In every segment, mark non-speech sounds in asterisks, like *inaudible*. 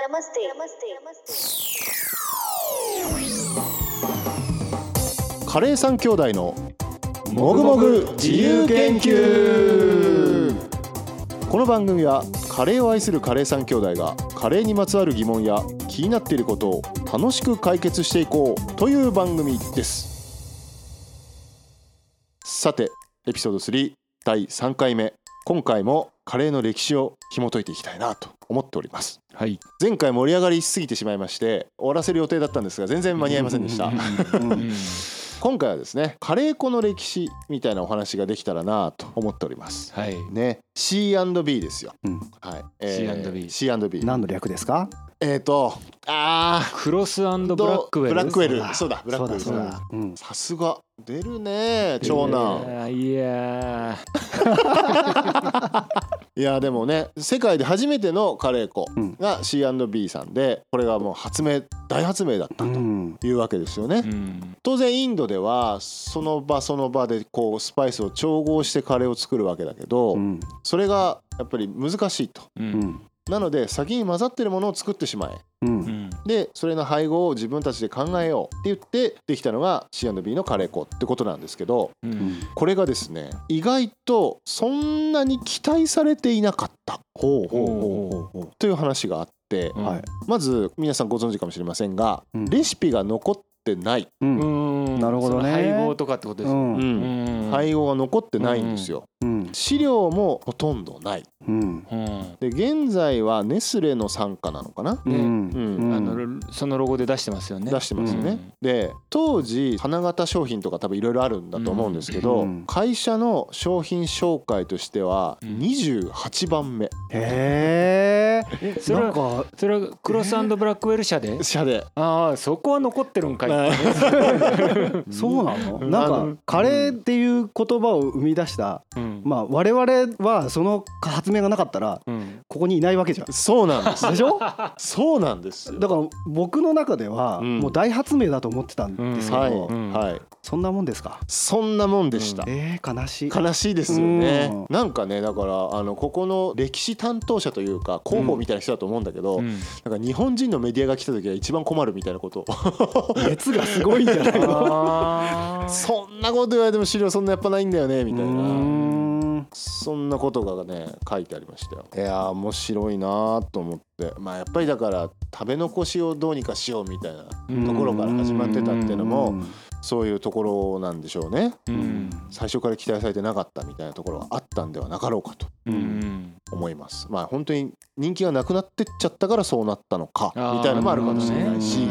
Namaste. Namaste. カレー三兄弟のもぐもぐ自由研究この番組はカレーを愛するカレー三兄弟がカレーにまつわる疑問や気になっていることを楽しく解決していこうという番組ですさてエピソード3第3回目今回もカレーの歴史を紐解いていきたいなと思っております。はい。前回盛り上がりしすぎてしまいまして終わらせる予定だったんですが全然間に合いませんでした。今回はですねカレー粉の歴史みたいなお話ができたらなと思っております。はい。ね。C&B ですよ。うん。はい、C&B C&B 何の略ですか？えっ、とあクロスブラーックウェル。ブラックウェルそうだ。そうだ。ブラックウェルそうだ。そうだ。うん。さすが。出るね長男。いや *laughs* いやでもね世界で初めてのカレー粉うんが C&B さんでこれがもう発明大発明だったとうんいうわけですよねー。うん。当然インドではその場その場でこうスパイスを調合してカレーを作るわけだけど、うんそれがやっぱり難しいとう。うんんなので先に混ざってるものを作ってしまえううんん。でそれの配合を自分たちで考えようって言ってできたのが C&B のカレー粉ってことなんですけどうん。これがですね意外とそんなに期待されていなかったほうほうほうほという話があってうんはいまず皆さんご存知かもしれませんがうんレシピが残ってない、ううんん。なるほどねその配合とかってことですよ。うんうん。配合が残ってないんですようん。資料もほとんどない。うん。うん。で現在はネスレの傘下なのかな、うん。うん。あのそのロゴで出してますよね。出してますよね、うん。で当時花形商品とか多分いろいろあるんだと思うんですけど、うん。会社の商品紹介としてはうん。28番目、へえそれはなんかそれはクロスブラックウェル社で？社で。ああそこは残ってるんかい。*laughs* そうなの？うん。なんかカレーっていう言葉を生み出したうん。まあ我々はその発明がなかったらうん。ここにいないわけじゃん。そうなんです。でしょ？そうなんですよ。だから僕の中ではうん。もう大発明だと思ってたんですけはい、どうん。はい。そんなもんですか？そんなもんでした、えー悲しい。悲しいですよね。うなんかねだからあのここの歴史担当者というか広報みたいな人だと思うんだけど、うん。なんか日本人のメディアが来た時は一番困るみたいなこと。を *laughs* 熱がすごいんじゃないの？*laughs* あー。そんなこと言われても資料そんなやっぱないんだよねみたいうなそんなことがね書いてありましたよ。いやー面白いなと思って。まあやっぱりだから食べ残しをどうにかしようみたいなところから始まってたっていうのもそういうところなんでしょうね。うん。最初から期待されてなかったみたいなところがあったんではなかろうかと。うん。思います。まあ本当に人気がなくなってっちゃったからそうなったのかみたいなのもあるかもしれないし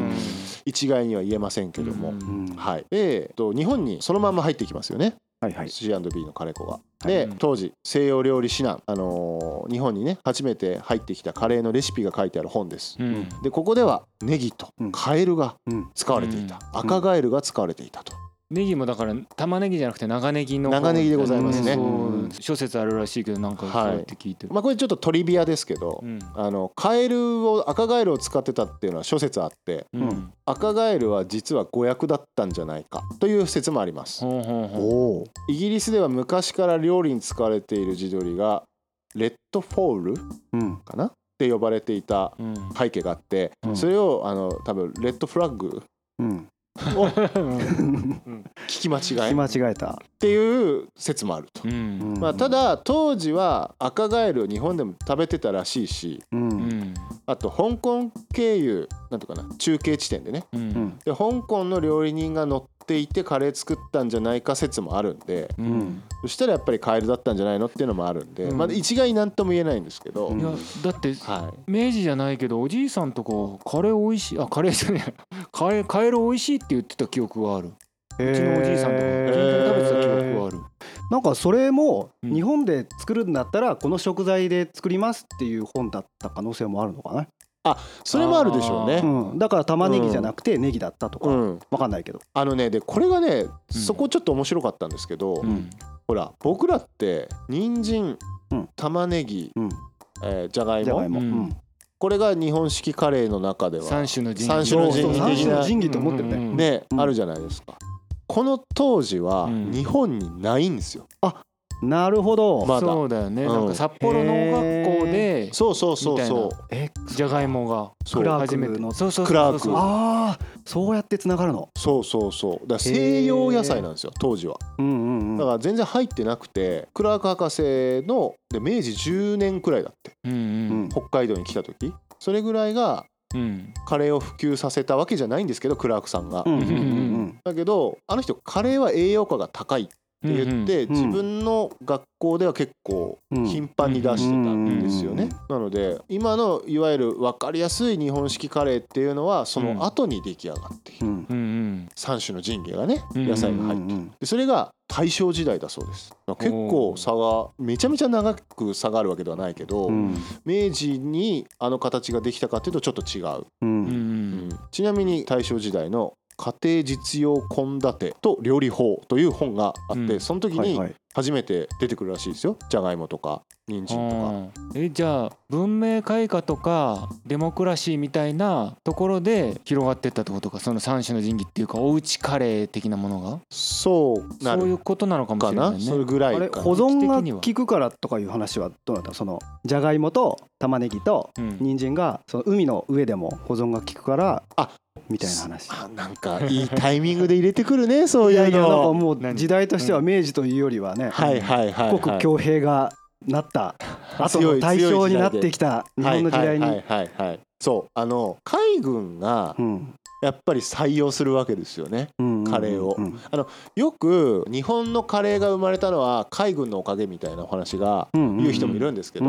一概には言えませんけども、はい。でえっと日本にそのまんま入ってきますよねはいはい。C&B のカレー粉が。はい。で当時西洋料理指南、あのー日本にね初めて入ってきたカレーのレシピが書いてある本です。うん。でここではネギとうん。カエルがうん。使われていた、ん。赤ガエルが使われていたと。ネギもだから玉ねぎじゃなくて長ネギの方長ネギでございますね。諸説あるらしいけどなんかそうやって聞いてる、まあこれちょっとトリビアですけど、うん。あのカエルを赤ガエルを使ってたっていうのは諸説あってうん。赤ガエルは実は誤訳だったんじゃないかという説もあります。ほうほうほおおイギリスでは昔から料理に使われている地鶏がレッドフォール？うん。かな？って呼ばれていた背景があって、うん。それをあの多分レッドフラッグうんを聞き間違いっ聞き間違えた。ていう説もあると。うん。まあ、ただ当時は赤ガエルを日本でも食べてたらしいしううん。んあと香港経由なんとかな中継地点でね。ううん。んで香港の料理人が乗っていてカレー作ったんじゃないか説もあるんでそしたらやっぱりカエルだったんじゃないのっていうのもあるんで、うん。まあ、一概になんとも言えないんですけど、うんいやだってはい、明治じゃないけどおじいさんとかカレー美味しいあカレーじゃねえカエカエル美味しいって言ってた記憶がある。うちのおじいさんとかへー近々食べてた記憶がある。なんかそれもうん。日本で作るんだったらこの食材で作りますっていう本だった可能性もあるのかな、それもあるでしょうね。うん、だから玉ねぎじゃなくてネギだったとかうん、わかんないけど。あのねでこれがねそこちょっと面白かったんですけど、うん。ほら僕らって人参、うん。玉ねぎ、うん。えーじゃがいもこれが日本式カレーの中では三種の神器。三種の神器的神器と思ってるね、うん。うんね、うんあるじゃないですか。この当時はうん。日本にないんですよ、なるほど、まだ。そうだよね、うん。なんか札幌農学校でそうそうそうそう。えじゃがいもがクラーク初めての。そうそうそうそう。クラーク。ああそうやってつながるの。そうそうそう。だから西洋野菜なんですよ当時は。うんうんうんだから全然入ってなくてクラーク博士ので明治10年くらいだって。うんうん。北海道に来た時。それぐらいがうん。カレーを普及させたわけじゃないんですけどクラークさんが、うんうんうんだけどあの人カレーは栄養価が高いって言って、うん自分の学校では結構うん。頻繁に出してたんですよね、なので今のいわゆる分かりやすい日本式カレーっていうのはその後に出来上がっている、うんうんうん3種の神経がねうん。野菜が入ってるでそれが大正時代だそうです。結構差がめちゃめちゃ長く差があるわけではないけど、うん。明治にあの形ができたかっていうとちょっと違う、ううん。んうん。ちなみに大正時代の家庭実用献立と料理法という本があって、うん。その時に初めて出てくるらしいですよ。じゃがいもとか人参とか。えじゃあ文明開化とかデモクラシーみたいなところで広がってったってことか？その三種の神器っていうかおうちカレー的なものが？そうなそういうることなのかもしれないね。それぐらいあれ保存が効くからとかいう話はどうなった？のそのじゃがいもと玉ねぎとうん。人参がその海の上でも保存が効くからあみたいな話。あなんかいいタイミングで入れてくるね *laughs* そういういやいやなんかの。もう何時代としては明治というよりはねはいはいはい、はい。国強兵がなった *laughs* 後の対象になってきた日本の時代に。はいはいはいはいはい。そうあの海軍がうんやっぱり採用するわけですよねうんカレーを。うんよく日本のカレーが生まれたのは海軍のおかげみたいなお話がうん言う人もいるんですけど、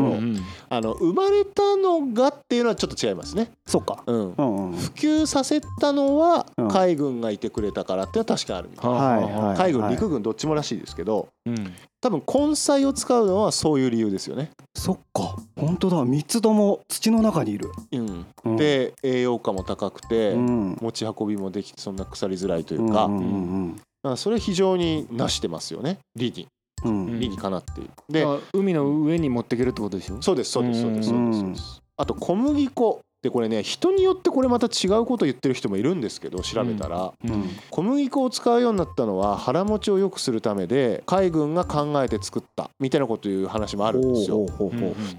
あの生まれたのがっていうのはちょっと違いますね、そうん、うんうん普及させたのはうん。海軍がいてくれたからっていうのは確かあるみたい、はいはい。海軍陸軍どっちもらしいですけどうん多分根菜を使うのはそういう理由ですよね、そっか。本当だ。三つとも土の中にいる。うん、うん。で栄養価も高くて、うん。持ち運びもできてそんな腐りづらいというか,、うんうそれ非常になしてますよね。理に。うん。うん。理にかなっているであ海の上に持っていけるってことでしょ？そうですそうですそうですそうですそううん。ですあと小麦粉でこれね人によってこれまた違うこと言ってる人もいるんですけど調べたら、うん。小麦粉を使うようになったのは腹持ちを良くするためで海軍が考えて作ったみたいなこという話もあるんですよ。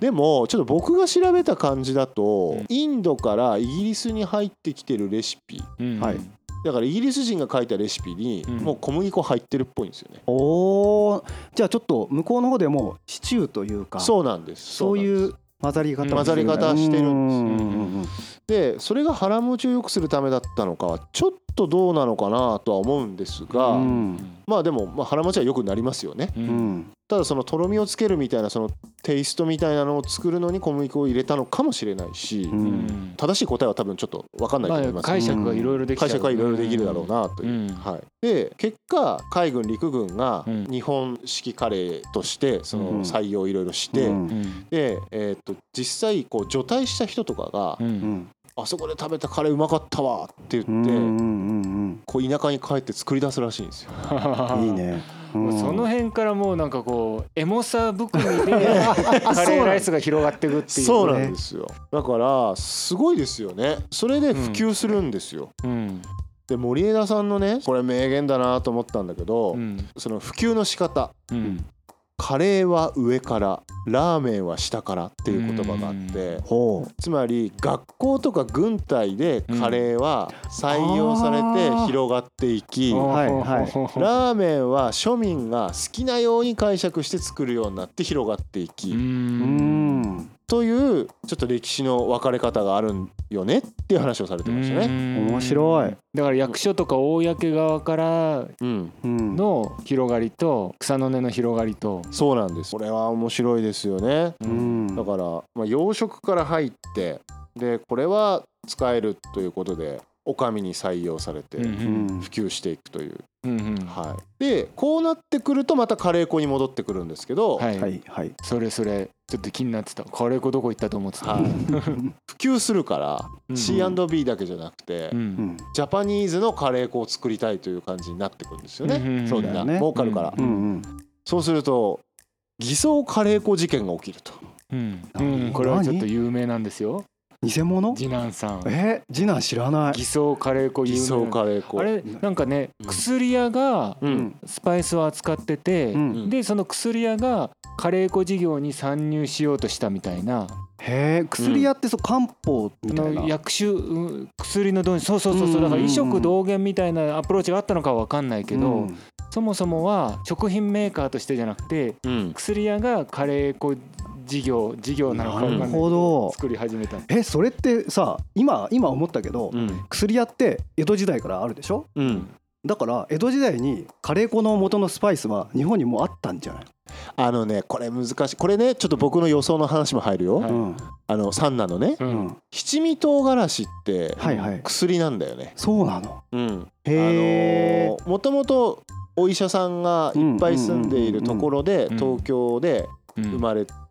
でもちょっと僕が調べた感じだと、うん。インドからイギリスに入ってきてるレシピ。うん。はい。だからイギリス人が書いたレシピにうん。もう小麦粉入ってるっぽいんですよね、おー。じゃあちょっと向こうの方でもシチューというかそうなんです。そういう混ざり方を混ざり方してるんですでそれが腹持ちを良くするためだったのかはちょっとどうなのかなとは思うんですが、うんまあでもまあ腹持ちは良くなりますよね。ううん。んただそのとろみをつけるみたいなそのテイストみたいなのを作るのに小麦粉を入れたのかもしれないし、うん。うん正しい答えは多分ちょっと分かんないと思います、まあ解釈がいろいろでき解釈はいろいろできるだろうなという、うん。はい、で結果海軍陸軍がうん日本式カレーとしてそうんの採用をいろいろして、で、えー、と実際こう除隊した人とかがううんん「あそこで食べたカレーうまかったわ」って言って、うんうんこう田舎に帰って作り出すらしいんですよ。う *laughs* んいいね。その辺辺からもうなんかこうエモさ含みで *laughs* カレーライスが広がっていくっていうそうなんですよ。だからすごいですよね。それで普及するんですよ、うん。で森枝さんのねこれ名言だなと思ったんだけど、うん。その普及の仕方。うんカレーは上からラーメンは下からっていう言葉があってほつまり学校とか軍隊でカレーは採用されて広がっていき、はい。はいラーメンは庶民が好きなように解釈して作るようになって広がっていき、というちょっと歴史の分かれ方があるんよねっていう話をされてましたね。面白いだから役所とか公側からの広がりと草の根の広がりとそうなんです。これは面白いですよね。うんだから、まあ、養殖から入ってでこれは使えるということでお上に採用されて普及していくという、はい、でこうなってくるとまたカレー粉に戻ってくるんですけど、はい。はいはい。それそれちょっと気になってた。カレー粉どこ行ったと思ってた？はい。普及するからうん C&B だけじゃなくて、ううん。んジャパニーズのカレー粉を作りたいという感じになってくるんですよね。うんそうだよね。そうだよね儲かるから、うんうん。そうすると偽装カレー粉事件が起きると。うん。う何ん。これはちょっと有名なんですよ偽物？次男さん。え次男知らない。偽装カレー粉偽装カレー粉。あれなんかねうん。薬屋がうん。スパイスを扱ってて、うん。でその薬屋がカレー粉事業に参入しようとしたみたいな。へえ薬屋ってそう漢方みたいな。の薬種うん薬の導入。そうそうそうう。ん。そうだから医食同源みたいなアプローチがあったのかは分かんないけど、うん。そもそもは食品メーカーとしてじゃなくてうん。薬屋がカレー粉事業事業なのか分かんな作り始めたえそれってさ今今思ったけど、うん。薬屋って江戸時代からあるでしょ？うん。だから江戸時代にカレー粉の元のスパイスは日本にもうあったんじゃない、あのねこれ難しい。これねちょっと僕の予想の話も入るよ、はい。うん。あのサンナのね。ううん。ん、七味唐辛子ってはいはい。薬なんだよね、そうなの？うん、へえあのもともとお医者さんがいっぱい住んでいるところでうん。東京でうん。生まれて、うんうん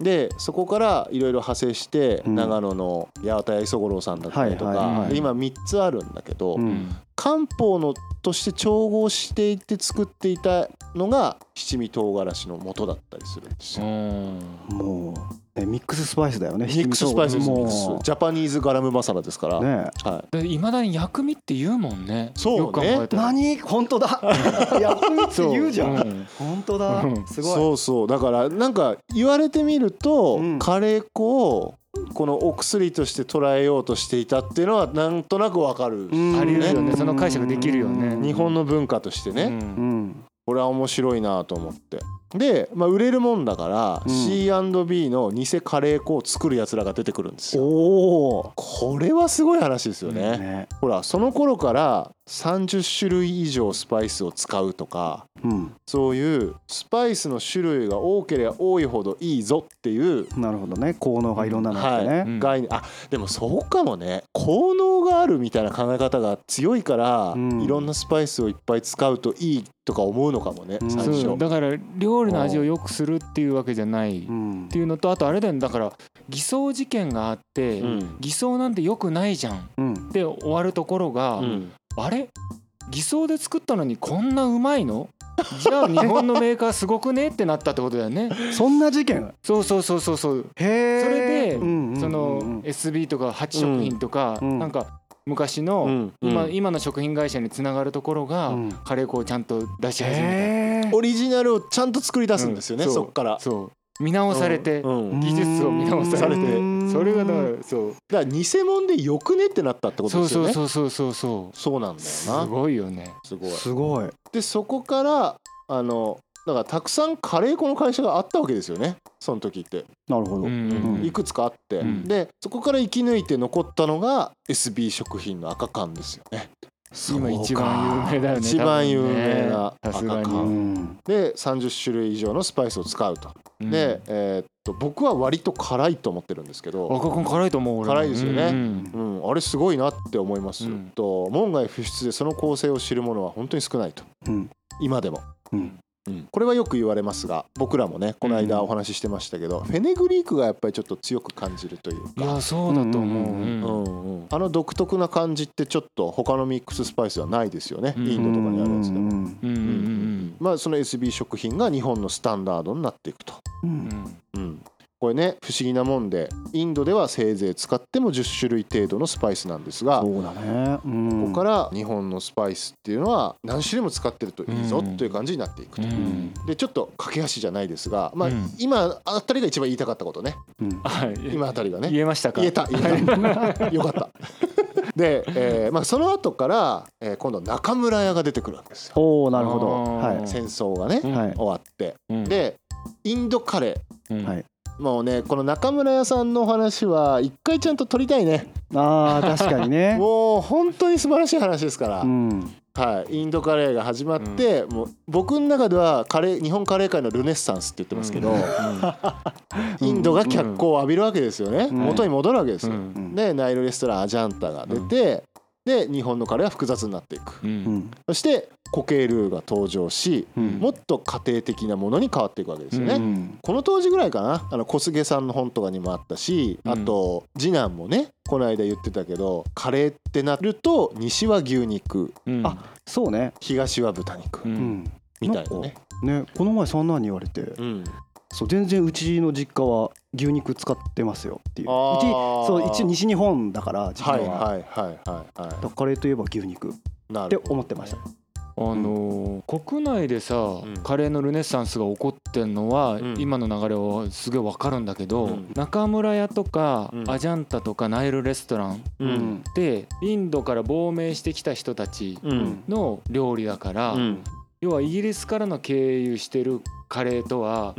でそこからいろいろ派生して、うん。長野の八幡屋磯五郎さんだったりとか、今3つあるんだけど、うん。漢方のとして調合していって作っていたのが七味唐辛子の元だったりするんですよ。もう、ね、ミックススパイスだよねミックススパイスですミックス。もジャパニーズガラムマサラですから、うね。はい、まだに薬味って言うもんね。そうね。何？本当だ。*laughs* 薬味って言うじゃん、ん。本当だ。うん。すごい。そうそう。だからなんか言われてみると、うん。カレー粉をこのお薬として捉えようとしていたっていうのはなんとなくわかる、うん。あり得るよね。うん。その解釈できるよね。日本の文化としてね、うん。うん。これは面白いなと思ってで、まあ、売れるもんだから、うん。C&B の偽カレー粉を作るやつらが出てくるんですよ。おおこれはすごい話ですよね、ね。ほらその頃から30種類以上スパイスを使うとかうん。そういうスパイスの種類が多ければ多いほどいいぞっていうなるほどね。効能がいろんなのあってね、うん。概念。あでもそうかもね。効能があるみたいな考え方が強いから、うん。いろんなスパイスをいっぱい使うといいとか思うのかもねうん。最初、だから料理の味を良くするっていうわけじゃないっうん。ていうのとあとあれだよ。ねだから偽装事件があって、うん。偽装なんて良くないじゃん。うん。で終わるところが、うん。あれ？偽装で作ったのにこんなうまいの？じゃあ日本のメーカーすごくね？ってなったってことだよね。そんな事件？そうそうそうそうそう。へえそれでうんうんうんその SB とか八食品とか、うん。なんか昔うのん今,、うん。今の食品会社につながるところが、うん。カレー粉をちゃんと出し始めへえオリジナルをちゃんと作り出たすんですよね、う。そっから。そう。そう見直されて、うんうん。技術を見直されて。うん。それがだからそう。だから偽物でよくねってなったってことそうですよね。そうそうそうそうそうなんだすよな。ごいよね。すごい。すごい。でそこからあのだからたくさんカレー粉の会社があったわけですよね。その時って、なるほど、うんうんいくつかあって、うん。でそこから生き抜いて残ったのが SB 食品の赤缶ですよね。今一番有名だよね。一番有名な赤うに、んで30種類以上のスパイスを使うと、うん。で、えーっと僕は割と辛いと思ってるんですけど、赤くん辛いと思う辛いですよね。うん。うん、あれすごいなって思います、うん。と門外不出でその構成を知る者は本当に少ないと。うん。今でも、うんうん、これはよく言われますが僕らもねこの間お話ししてましたけど、フェネグリークがやっぱりちょっと強く感じるといういやか、そうだと思う、あの独特な感じってちょっと他のミックススパイスはないですよね、うん。インドとかにあるやつでも。まあその SB 食品が日本のスタンダードになっていくと、うん、これね不思議なもんでインドではせいぜい使っても10種類程度のスパイスなんですがそうだね、うん、ここから日本のスパイスっていうのは何種類も使ってるといいぞうん。という感じになっていくと。うん。でちょっと駆け足じゃないですが、まあうん。今あたりが一番言いたかったことね。今あたりがね。言えましたか？言えた。言えた。よかった。で、えーまあ、その後から、えー今度中村屋が出てくるわけですよ。おおなるほど。は戦争がね、終わって。うん。でインドカレうん。はい。ーもうねこの中村屋さんのお話は一回ちゃんと撮りたいね。いあー確かにね。*laughs* もう本当に素晴らしい話ですから、うん。はい、インドカレーが始まって、もう僕の中ではカレー日本カレー界のルネッサンスって言ってますけど、インドが脚光を浴びるわけですよね、うん。元に戻るわけですよ。うん。でナイルレストランアジャンタが出て、で日本のカレーは複雑になっていく。ううん。んそして固形ルーが登場し、うん。もっと家庭的なものに変わっていくわけですよね。うん。この当時ぐらいかな。あの小菅さんの本とかにもあったし、うん。あと次男もねこの間言ってたけどカレーってなると西は牛肉。うん。あそうね。東は豚肉。みたいなね。ねこの前そんなに言われて。うん、そう全然うちの実家は牛肉使ってますよっていう。うあちーそう一応西日本だから実は。い家は、はいはいはい。はだからカレーといえば牛肉。って思ってました。あのー国内でさ、ん。カレーのルネッサンスが起こってんのは、ん。今の流れはすげえわかるんだけど、うん。中村屋とか、うん。アジャンタとかナイルレストランううん。んでインドから亡命してきた人たちうん。の料理だから、うん要はイギリスからの経由してるカレーとは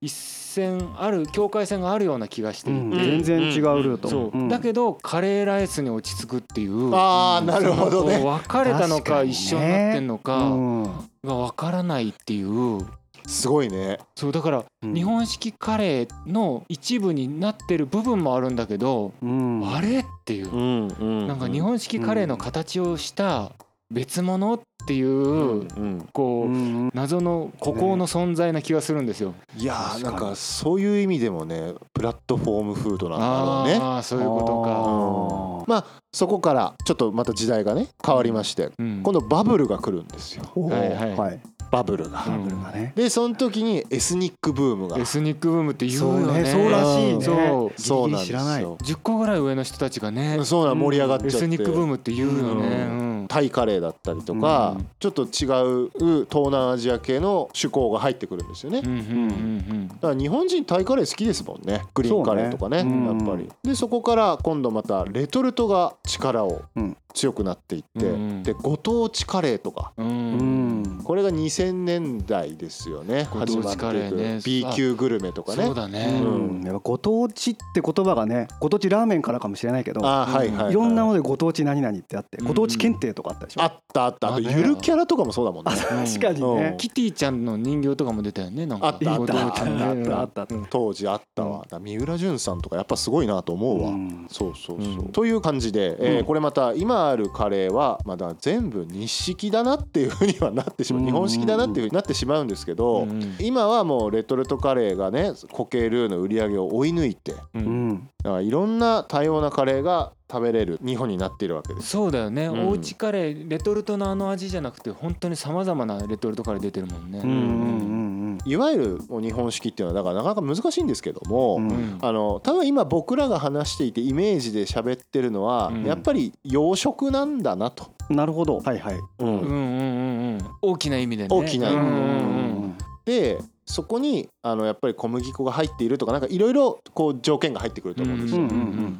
一線ある境界線があるような気がしていて、うん。全然違うルート、そう、ん。だけどカレーライスに落ち着くっていうああなるほどね。そのこう別れたのか一緒になってんのかうん。が分からないっていう。すごいね。そうだからうん。日本式カレーの一部になってる部分もあるんだけど、うん。あれっていう、んうん。なんか日本式カレーの形をした別物っていう、うんこう、うん謎の孤高の存在な気がするんですよ。いやーなんかそういう意味でもねプラットフォームフードなんだろうね。ああそういうことか。まあそこからちょっとまた時代がね変わりましてうん。今度バブルが来るんですよ。はいはい。はい。バブルが。うんバブルがね。でその時にエスニックブームが。エスニックブームって言うよね。そうらしいね。そう。そうなんですよ。10個ぐらい上の人たちがね、そうなん盛り上がっちゃって。エスニックブームって言うよね。タイカレーだったりとか、うん。ちょっと違う東南アジア系の趣向が入ってくるんですよね、うんだから日本人タイカレー好きですもんね。グリーンカレーとかねねうん。やっぱり。でそこから今度またレトルトが力をうん。強くなっていって、うんでご当地カレーとか。これが2000年代ですよね。始まっていく。B 級グルメとかね。そうだね。うん。やっぱご当地って言葉がねご当地ラーメンからかもしれないけどいはい、はい、い。ろんなものでご当地何々ってあってうん。ご当地検定とかあったでしょ？あったあった。あとゆるキャラとかもそうだもんね。確かにうん。ねキティちゃんの人形とかも出たよね。なんか。あったあった。あったあねったあったあった。うん。当時あったわ、三浦淳さんとかやっぱすごいなと思うわ、うん。そうそうそう、うん。という感じで、えこれまた今あるカレーはまだ全部日式だなっていうふうにはなってしまう。うん。日本式だなっていうふうになってしまうんですけど、うん。今はもうレトルトカレーがね固形ルーの売り上げを追い抜いてだからいろんな多様なカレーが食べれる日本になっているわけです。そうだよね、うん。おうちカレーレトルトのあの味じゃなくて本当にさまざまなレトルトカレー出てるもんね。うんうんいわゆるもう日本式っていうのはだからなかなか難しいんですけども、うん。うんあの多分今僕らが話していてイメージで喋ってるのは、うん。やっぱり洋食なんだなと。うんなるほど。はいはい。うん。うんうんうんうん。大きな意味でね。大きな意味で。うんうんうん。でそこにあのやっぱり小麦粉が入っているとかなんかいろいろこう条件が入ってくると思うんですよ。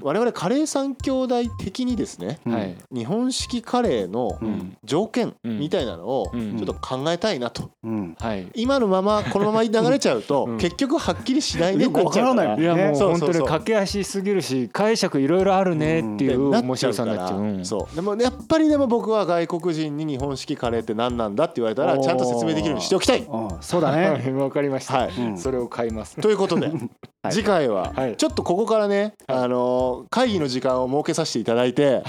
我々カレー三兄弟的にですねうんはい。日本式カレーのうん。条件うんみたいなのをうん。ちょっと考えたいなと。うん。はい。今のままこのまま流れちゃうとうん。結局はっきりしないねよくわからない。いやもう本当に駆け足すぎるし解釈いろいろあるねっていう面白さになっちゃう。うん。そう。でもやっぱりでも僕は外国人に日本式カレーって何なんだって言われたらちゃんと説明できるようにしておきたい。うんそうだね *laughs* かりました。はいうんそれを買います。ということで *laughs* はい次回ははいちょっとここからねはいあのー会議の時間を設けさせていただいて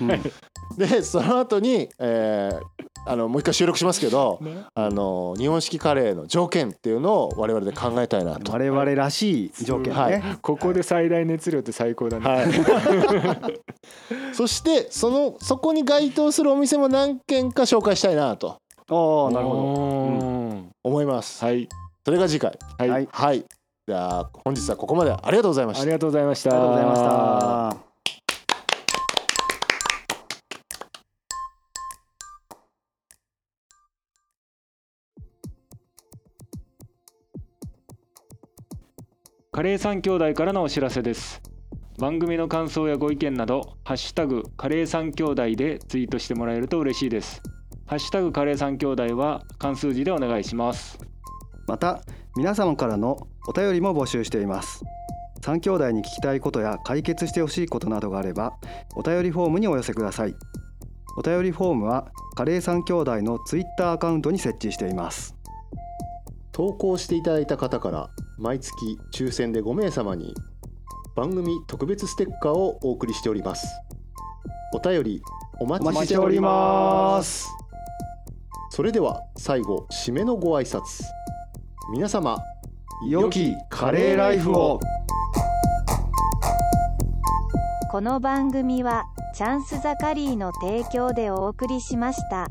でその後にえーあのもう一回収録しますけどねあのー日本式カレーの条件っていうのを我々で考えたいなと。我々らしい条件はいねここで最大熱量って最高だね。はい、*laughs* そしてそのそこに該当するお店も何軒か紹介したいなとああなるほほ思います。ど。はいそれが次回。はい、はい。はいじゃあ本日はここまでありがとうございました。あり。がとうございました。どありがとうございました。カレー三兄弟からのお知らせです。番組の感想やご意見などハッシュタグカレー三兄弟でツイートしてもらえると嬉しいです。ハッシュタグカレー三兄弟は漢数字でお願いしますまた皆様からのお便りも募集しています。三兄弟に聞きたいことや解決してほしいことなどがあればお便りフォームにお寄せください。お便りフォームはカレー三兄弟のツイッターアカウントに設置しています。投稿していただいた方から毎月抽選で5名様に番組特別ステッカーをお送りしております。お便りお待ちしてております。それでは最後締めのご挨拶皆様良きカレーライフをこの番組はチャンスザカリーの提供でお送りしました。